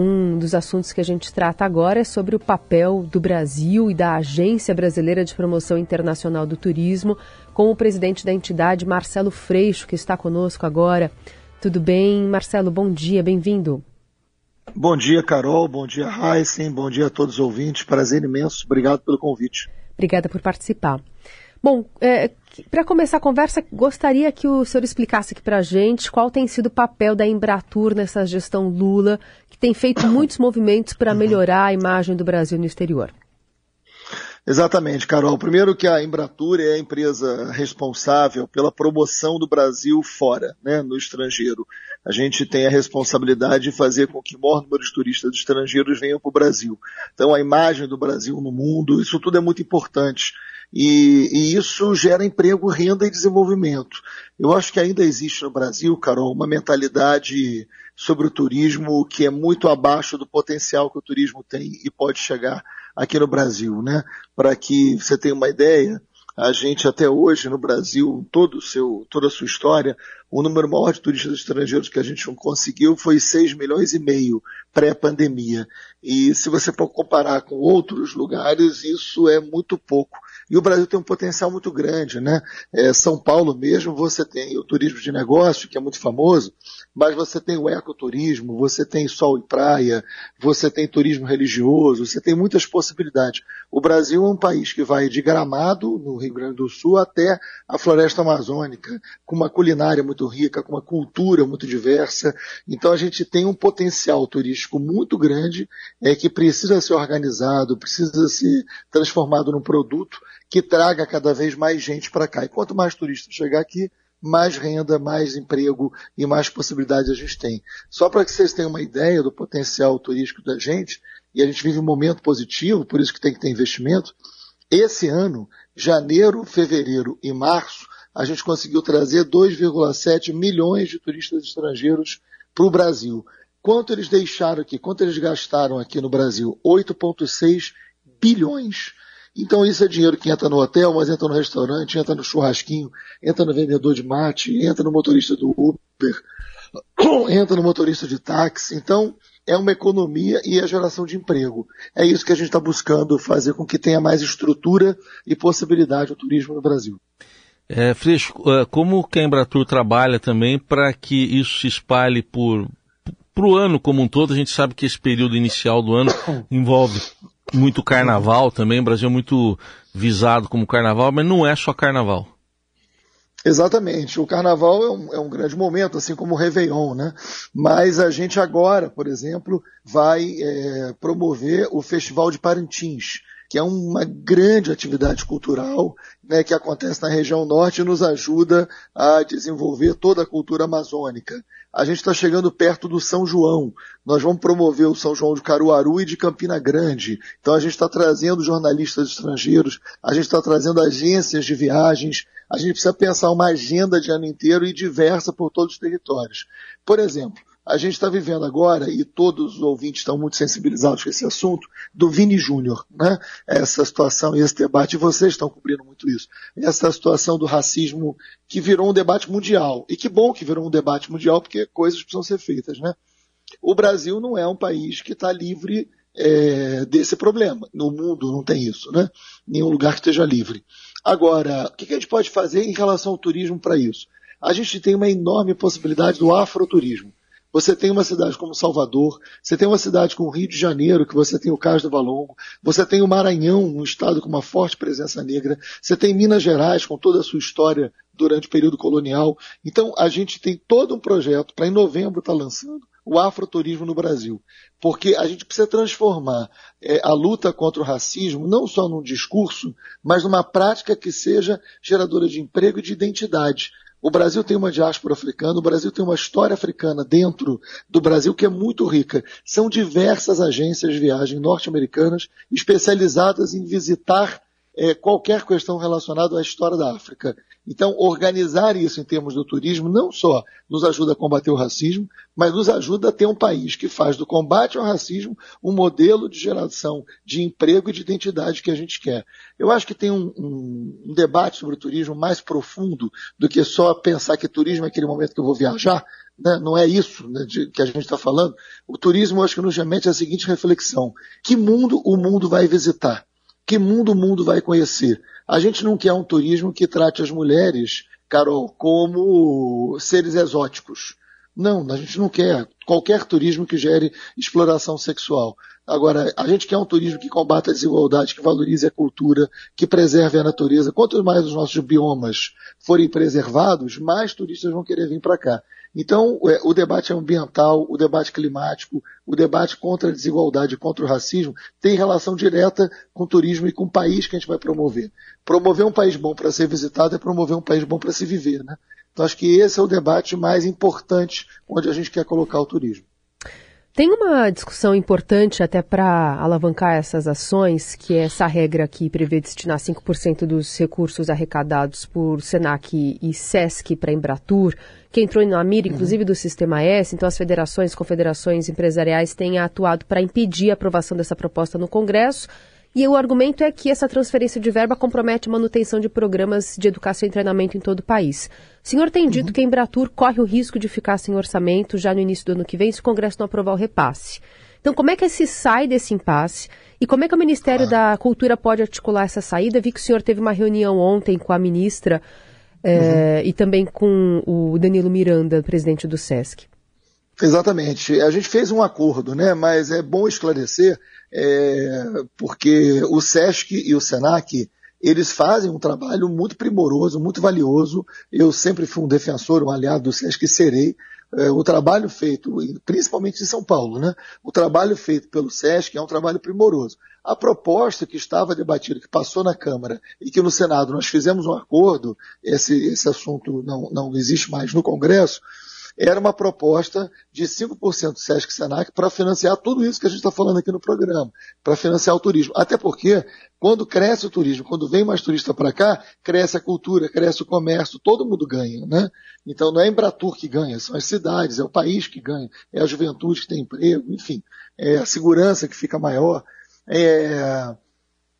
Um dos assuntos que a gente trata agora é sobre o papel do Brasil e da Agência Brasileira de Promoção Internacional do Turismo, com o presidente da entidade, Marcelo Freixo, que está conosco agora. Tudo bem, Marcelo? Bom dia, bem-vindo. Bom dia, Carol. Bom dia, Heisen. Bom dia a todos os ouvintes. Prazer imenso. Obrigado pelo convite. Obrigada por participar. Bom, é, para começar a conversa, gostaria que o senhor explicasse aqui para a gente qual tem sido o papel da Embratur nessa gestão Lula, que tem feito muitos movimentos para melhorar a imagem do Brasil no exterior. Exatamente, Carol. Primeiro que a Embratur é a empresa responsável pela promoção do Brasil fora, né, no estrangeiro. A gente tem a responsabilidade de fazer com que o maior número de turistas estrangeiros venham para o Brasil. Então a imagem do Brasil no mundo, isso tudo é muito importante. E, e, isso gera emprego, renda e desenvolvimento. Eu acho que ainda existe no Brasil, Carol, uma mentalidade sobre o turismo que é muito abaixo do potencial que o turismo tem e pode chegar aqui no Brasil, né? Para que você tenha uma ideia, a gente até hoje no Brasil, todo seu, toda a sua história, o número maior de turistas estrangeiros que a gente conseguiu foi 6 milhões e meio pré-pandemia. E se você for comparar com outros lugares, isso é muito pouco. E o Brasil tem um potencial muito grande, né? É, São Paulo mesmo, você tem o turismo de negócio, que é muito famoso, mas você tem o ecoturismo, você tem sol e praia, você tem turismo religioso, você tem muitas possibilidades. O Brasil é um país que vai de Gramado, no Rio Grande do Sul, até a floresta amazônica, com uma culinária muito rica, com uma cultura muito diversa. Então a gente tem um potencial turístico muito grande, é, que precisa ser organizado, precisa ser transformado num produto que traga cada vez mais gente para cá. E quanto mais turistas chegar aqui, mais renda, mais emprego e mais possibilidades a gente tem. Só para que vocês tenham uma ideia do potencial turístico da gente, e a gente vive um momento positivo, por isso que tem que ter investimento, esse ano, janeiro, fevereiro e março, a gente conseguiu trazer 2,7 milhões de turistas estrangeiros para o Brasil. Quanto eles deixaram aqui? Quanto eles gastaram aqui no Brasil? 8,6 bilhões. Então isso é dinheiro que entra no hotel, mas entra no restaurante, entra no churrasquinho, entra no vendedor de mate, entra no motorista do Uber, entra no motorista de táxi. Então é uma economia e a geração de emprego. É isso que a gente está buscando fazer com que tenha mais estrutura e possibilidade o turismo no Brasil. É, Freixo, é, como que a Embratur trabalha também para que isso se espalhe por para o ano como um todo? A gente sabe que esse período inicial do ano envolve muito carnaval também, o Brasil é muito visado como carnaval, mas não é só carnaval. Exatamente. O carnaval é um, é um, grande momento, assim como o Réveillon, né? Mas a gente agora, por exemplo, vai é, promover o Festival de Parintins, que é uma grande atividade cultural né, que acontece na região norte e nos ajuda a desenvolver toda a cultura amazônica. A gente está chegando perto do São João. Nós vamos promover o São João de Caruaru e de Campina Grande. Então a gente está trazendo jornalistas estrangeiros, a gente está trazendo agências de viagens, a gente precisa pensar uma agenda de ano inteiro e diversa por todos os territórios. Por exemplo, a gente está vivendo agora, e todos os ouvintes estão muito sensibilizados com esse assunto, do Vini Júnior, né? Essa situação e esse debate, e vocês estão cobrindo muito isso. Essa situação do racismo que virou um debate mundial. E que bom que virou um debate mundial, porque coisas precisam ser feitas, né? O Brasil não é um país que está livre é, desse problema. No mundo não tem isso, né? Nenhum lugar que esteja livre. Agora, o que a gente pode fazer em relação ao turismo para isso? A gente tem uma enorme possibilidade do afroturismo. Você tem uma cidade como Salvador, você tem uma cidade como Rio de Janeiro, que você tem o Cais do Valongo, você tem o Maranhão, um estado com uma forte presença negra, você tem Minas Gerais, com toda a sua história durante o período colonial. Então, a gente tem todo um projeto para em novembro estar tá lançando o afroturismo no Brasil. Porque a gente precisa transformar é, a luta contra o racismo não só num discurso, mas numa prática que seja geradora de emprego e de identidade. O Brasil tem uma diáspora africana, o Brasil tem uma história africana dentro do Brasil que é muito rica. São diversas agências de viagem norte-americanas especializadas em visitar é, qualquer questão relacionada à história da África. Então, organizar isso em termos do turismo não só nos ajuda a combater o racismo, mas nos ajuda a ter um país que faz do combate ao racismo um modelo de geração de emprego e de identidade que a gente quer. Eu acho que tem um, um, um debate sobre o turismo mais profundo do que só pensar que turismo é aquele momento que eu vou viajar, né? não é isso né, de, que a gente está falando. O turismo, acho que nos remete à seguinte reflexão: que mundo o mundo vai visitar? Que mundo o mundo vai conhecer? A gente não quer um turismo que trate as mulheres, Carol, como seres exóticos. Não, a gente não quer qualquer turismo que gere exploração sexual. Agora, a gente quer um turismo que combata a desigualdade, que valorize a cultura, que preserve a natureza. Quanto mais os nossos biomas forem preservados, mais turistas vão querer vir para cá. Então, é, o debate ambiental, o debate climático, o debate contra a desigualdade, contra o racismo, tem relação direta com o turismo e com o país que a gente vai promover. Promover um país bom para ser visitado é promover um país bom para se viver, né? Então acho que esse é o debate mais importante onde a gente quer colocar o turismo. Tem uma discussão importante até para alavancar essas ações, que é essa regra que prevê destinar 5% dos recursos arrecadados por Senac e SESC para Embratur, que entrou na mira, inclusive, do Sistema S. Então, as federações, confederações empresariais têm atuado para impedir a aprovação dessa proposta no Congresso. E o argumento é que essa transferência de verba compromete a manutenção de programas de educação e treinamento em todo o país. O senhor tem dito uhum. que a Embratur corre o risco de ficar sem orçamento já no início do ano que vem se o Congresso não aprovar o repasse. Então, como é que se sai desse impasse e como é que o Ministério ah. da Cultura pode articular essa saída? Vi que o senhor teve uma reunião ontem com a ministra é, uhum. e também com o Danilo Miranda, presidente do SESC. Exatamente. A gente fez um acordo, né? Mas é bom esclarecer é, porque o SESC e o SENAC, eles fazem um trabalho muito primoroso, muito valioso. Eu sempre fui um defensor, um aliado do SESC e serei. É, o trabalho feito, principalmente em São Paulo, né? O trabalho feito pelo SESC é um trabalho primoroso. A proposta que estava debatida, que passou na Câmara e que no Senado nós fizemos um acordo, esse, esse assunto não, não existe mais no Congresso, era uma proposta de 5% do Sesc Senac para financiar tudo isso que a gente está falando aqui no programa, para financiar o turismo. Até porque, quando cresce o turismo, quando vem mais turista para cá, cresce a cultura, cresce o comércio, todo mundo ganha, né? Então não é a Embratur que ganha, são as cidades, é o país que ganha, é a juventude que tem emprego, enfim, é a segurança que fica maior. É...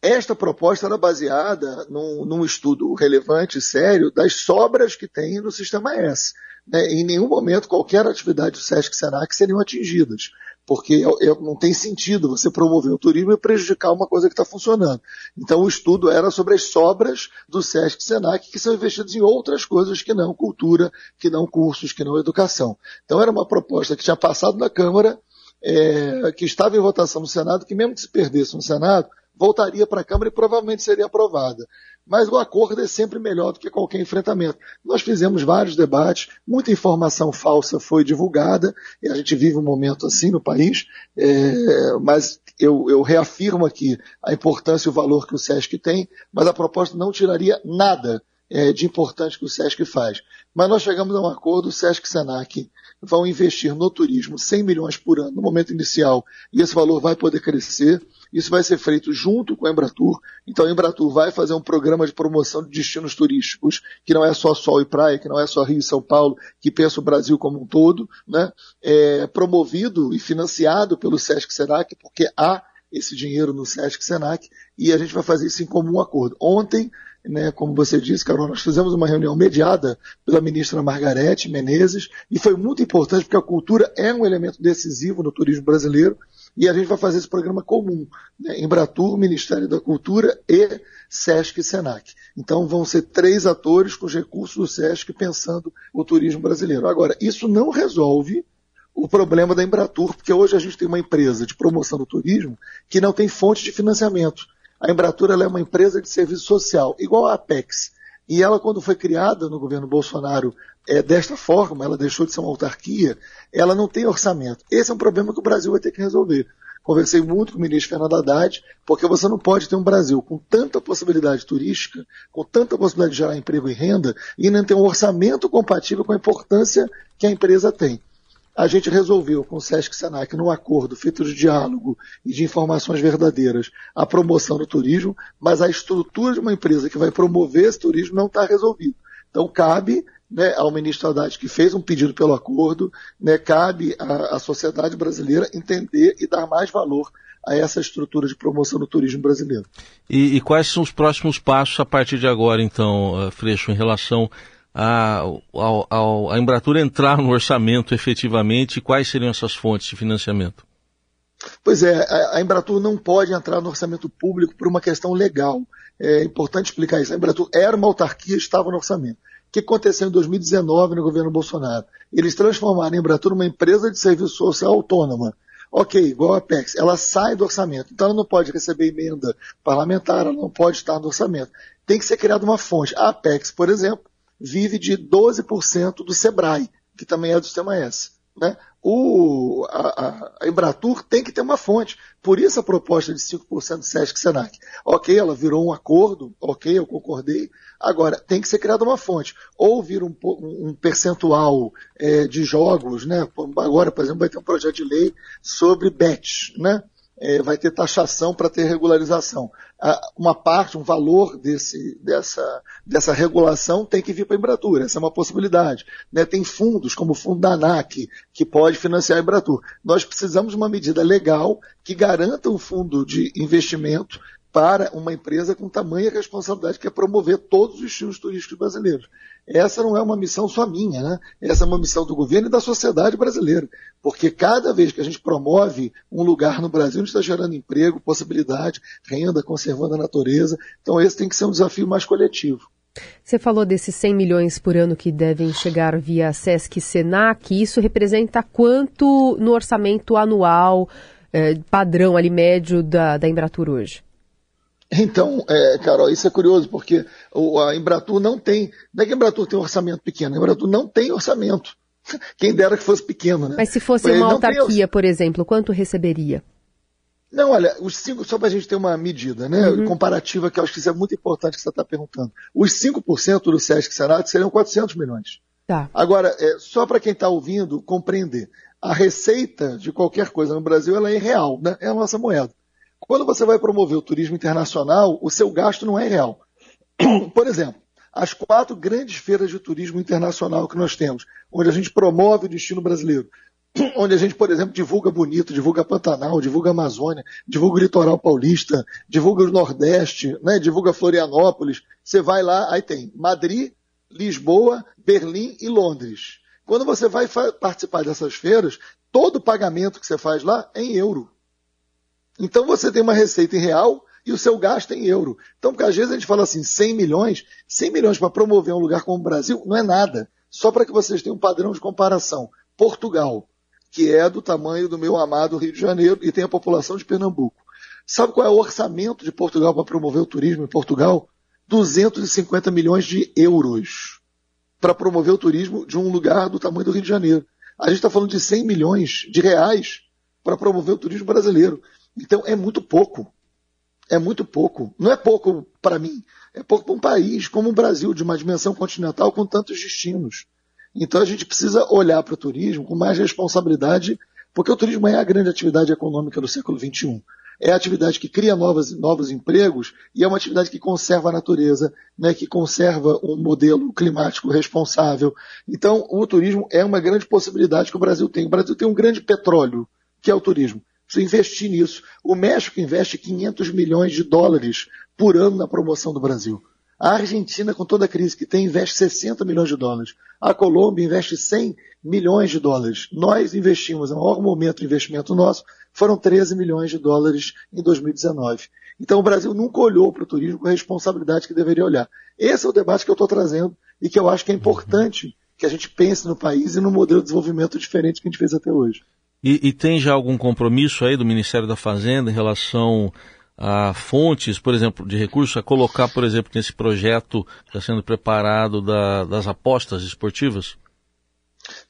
Esta proposta era baseada num, num estudo relevante e sério das sobras que tem no sistema S né, em nenhum momento qualquer atividade do SESC Senac seriam atingidas, porque não tem sentido você promover o turismo e prejudicar uma coisa que está funcionando. Então o estudo era sobre as sobras do SESC Senac que são investidas em outras coisas que não cultura, que não cursos, que não educação. Então era uma proposta que tinha passado na Câmara, é, que estava em votação no Senado, que mesmo que se perdesse no Senado, voltaria para a Câmara e provavelmente seria aprovada mas o acordo é sempre melhor do que qualquer enfrentamento. Nós fizemos vários debates, muita informação falsa foi divulgada, e a gente vive um momento assim no país, é, mas eu, eu, reafirmo aqui a importância e o valor que o SESC tem, mas a proposta não tiraria nada é, de importante que o SESC faz. Mas nós chegamos a um acordo, o SESC e Senac vão investir no turismo 100 milhões por ano no momento inicial, e esse valor vai poder crescer. Isso vai ser feito junto com a Embratur. Então a Embratur vai fazer um programa de promoção de destinos turísticos, que não é só sol e praia, que não é só Rio e São Paulo, que pensa o Brasil como um todo, né? É promovido e financiado pelo Sesc Senac, porque há esse dinheiro no Sesc Senac, e a gente vai fazer isso em comum acordo. Ontem, né, como você disse, Carol, nós fizemos uma reunião mediada pela ministra Margarete Menezes, e foi muito importante porque a cultura é um elemento decisivo no turismo brasileiro, e a gente vai fazer esse programa comum, né? Embratur, Ministério da Cultura e Sesc e Senac. Então vão ser três atores com os recursos do Sesc pensando o turismo brasileiro. Agora, isso não resolve o problema da Embratur, porque hoje a gente tem uma empresa de promoção do turismo que não tem fonte de financiamento. A Embratur é uma empresa de serviço social, igual a Apex. E ela, quando foi criada no governo Bolsonaro é, desta forma, ela deixou de ser uma autarquia, ela não tem orçamento. Esse é um problema que o Brasil vai ter que resolver. Conversei muito com o ministro Fernando Haddad, porque você não pode ter um Brasil com tanta possibilidade turística, com tanta possibilidade de gerar emprego e renda, e não ter um orçamento compatível com a importância que a empresa tem a gente resolveu com o Sesc Senac, num acordo feito de diálogo e de informações verdadeiras, a promoção do turismo, mas a estrutura de uma empresa que vai promover esse turismo não está resolvida. Então cabe né, ao ministro Haddad, que fez um pedido pelo acordo, né, cabe à, sociedade brasileira entender e dar mais valor a essa estrutura de promoção do turismo brasileiro. E, e, quais são os próximos passos a partir de agora, então, eh, Freixo, em relação a, a, a Embratur entrar no orçamento efetivamente? Quais seriam essas fontes de financiamento? Pois é, a Embratur não pode entrar no orçamento público por uma questão legal. É importante explicar isso. A Embratur era uma autarquia, estava no orçamento. O que aconteceu em 2019 no governo Bolsonaro? Eles transformaram a Embratur numa empresa de serviço social autônoma. Ok, igual a Apex, ela sai do orçamento, então ela não pode receber emenda parlamentar, ela não pode estar no orçamento. Tem que ser criada uma fonte. A Apex, por exemplo, vive de 12% do SEBRAE, que também é do sistema S. Né? O, a, a, Embratur tem que ter uma fonte. Por isso a proposta de 5% do SESC Senac. Ok, ela virou um acordo, ok, eu concordei. Agora, tem que ser criada uma fonte. Ou vir um, um percentual é, de jogos, né? Agora, por exemplo, vai ter um projeto de lei sobre bets, né? É, vai ter taxação para ter regularização. uma parte, um valor desse, dessa, dessa regulação tem que vir para a Embratur, essa é uma possibilidade. Né? Tem fundos, como o fundo da ANAC, que pode financiar a Embratur. Nós precisamos de uma medida legal que garanta um fundo de investimento para uma empresa com tamanha responsabilidade que é promover todos os destinos turísticos brasileiros. Essa não é uma missão só minha, né? Essa é uma missão do governo e da sociedade brasileira. Porque cada vez que a gente promove um lugar no Brasil, a gente está gerando emprego, possibilidade, renda, conservando a natureza. Então esse tem que ser um desafio mais coletivo. Você falou desses 100 milhões por ano que devem chegar via SESC e SENAC. Isso representa quanto no orçamento anual eh, padrão ali médio da, da Embratur hoje? Então, é, Carol, isso é curioso, porque a Embratur não tem. Não é que a Embratur tem um orçamento pequeno, a Embratur não tem orçamento. Quem dera que fosse pequeno, né? Mas se fosse uma autarquia, por exemplo, quanto receberia? Não, olha, os cinco, só para a gente ter uma medida, né, uhum. comparativa, que eu acho que isso é muito importante que você está perguntando. Os 5% do Sesc Senado seriam 400 milhões. Tá. Agora, é, só para quem está ouvindo compreender, a receita de qualquer coisa no Brasil ela é real, né? é a nossa moeda. Quando você vai promover o turismo internacional, o seu gasto não é real. Por exemplo, as quatro grandes feiras de turismo internacional que nós temos, onde a gente promove o destino brasileiro, onde a gente, por exemplo, divulga Bonito, divulga Pantanal, divulga Amazônia, divulga o Litoral Paulista, divulga o Nordeste, né, divulga Florianópolis. Você vai lá, aí tem Madrid, Lisboa, Berlim e Londres. Quando você vai participar dessas feiras, todo o pagamento que você faz lá é em euro. Então você tem uma receita em real e o seu gasto é em euro. Então, porque às vezes a gente fala assim, 100 milhões, 100 milhões para promover um lugar como o Brasil não é nada. Só para que vocês tenham um padrão de comparação. Portugal, que é do tamanho do meu amado Rio de Janeiro e tem a população de Pernambuco. Sabe qual é o orçamento de Portugal para promover o turismo em Portugal? 250 milhões de euros para promover o turismo de um lugar do tamanho do Rio de Janeiro. A gente está falando de 100 milhões de reais para promover o turismo brasileiro. Então é muito pouco. É muito pouco. Não é pouco para mim, é pouco para um país como o Brasil, de uma dimensão continental com tantos destinos. Então a gente precisa olhar para o turismo com mais responsabilidade, porque o turismo é a grande atividade econômica do século XXI. É a atividade que cria novos, novos empregos e é uma atividade que conserva a natureza, né, que conserva um modelo climático responsável. Então, o turismo é uma grande possibilidade que o Brasil tem. O Brasil tem um grande petróleo, que é o turismo precisa investir nisso. O México investe 500 milhões de dólares por ano na promoção do Brasil. A Argentina, com toda a crise que tem, investe 60 milhões de dólares. A Colômbia investe 100 milhões de dólares. Nós investimos, no maior momento de investimento nosso, foram 13 milhões de dólares em 2019. Então o Brasil nunca olhou para o turismo com a responsabilidade que deveria olhar. Esse é o debate que eu estou trazendo e que eu acho que é importante que a gente pense no país e no modelo de desenvolvimento diferente que a gente fez até hoje. E, e, tem já algum compromisso aí do Ministério da Fazenda em relação a fontes, por exemplo, de recursos, a colocar, por exemplo, nesse projeto que está sendo preparado da, das apostas esportivas?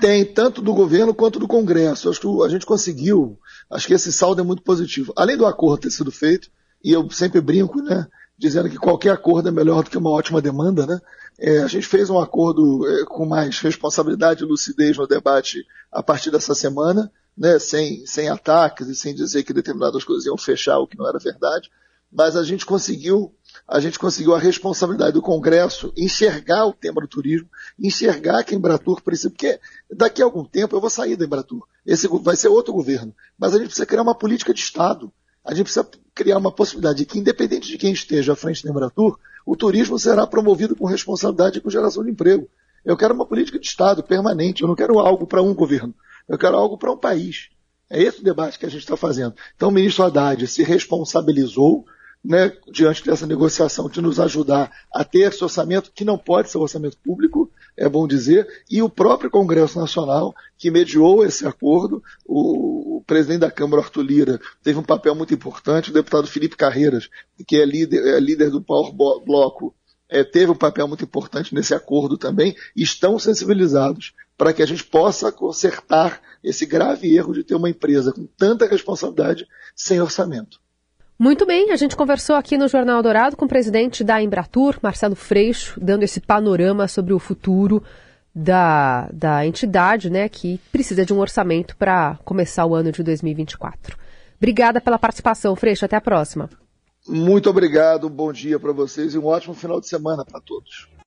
Tem, tanto do governo quanto do Congresso. Acho que a gente conseguiu, acho que esse saldo é muito positivo. Além do acordo ter sido feito, e eu sempre brinco, né, dizendo que qualquer acordo é melhor do que uma ótima demanda, né? É, a gente fez um acordo é, com mais responsabilidade e lucidez no debate a partir dessa semana né, sem, sem ataques e sem dizer que determinadas coisas iam fechar o que não era verdade, mas a gente conseguiu a gente conseguiu a responsabilidade do Congresso enxergar o tema do turismo, enxergar que a Embratur precisa, porque daqui a algum tempo eu vou sair da Embratur, esse vai ser outro governo, mas a gente precisa criar uma política de Estado, a gente precisa criar uma possibilidade de que, independente de quem esteja à frente da Embratur, o turismo será promovido com responsabilidade e com geração de emprego. Eu quero uma política de Estado permanente. Eu não quero algo para um governo. Eu quero algo para um país. É esse o debate que a gente está fazendo. Então, o ministro Haddad se responsabilizou né, diante dessa negociação de nos ajudar a ter esse orçamento, que não pode ser orçamento público, é bom dizer, e o próprio Congresso Nacional, que mediou esse acordo, o, o presidente da Câmara, Arthur Lira, teve um papel muito importante, o deputado Felipe Carreiras, que é líder, é líder do Power Bloco, é, teve um papel muito importante nesse acordo também, estão sensibilizados para que a gente possa consertar esse grave erro de ter uma empresa com tanta responsabilidade sem orçamento. Muito bem, a gente conversou aqui no Jornal Dourado com o presidente da Embratur, Marcelo Freixo, dando esse panorama sobre o futuro da, da entidade, né, que precisa de um orçamento para começar o ano de 2024. Obrigada pela participação, Freixo. Até a próxima. Muito obrigado, bom dia para vocês e um ótimo final de semana para todos.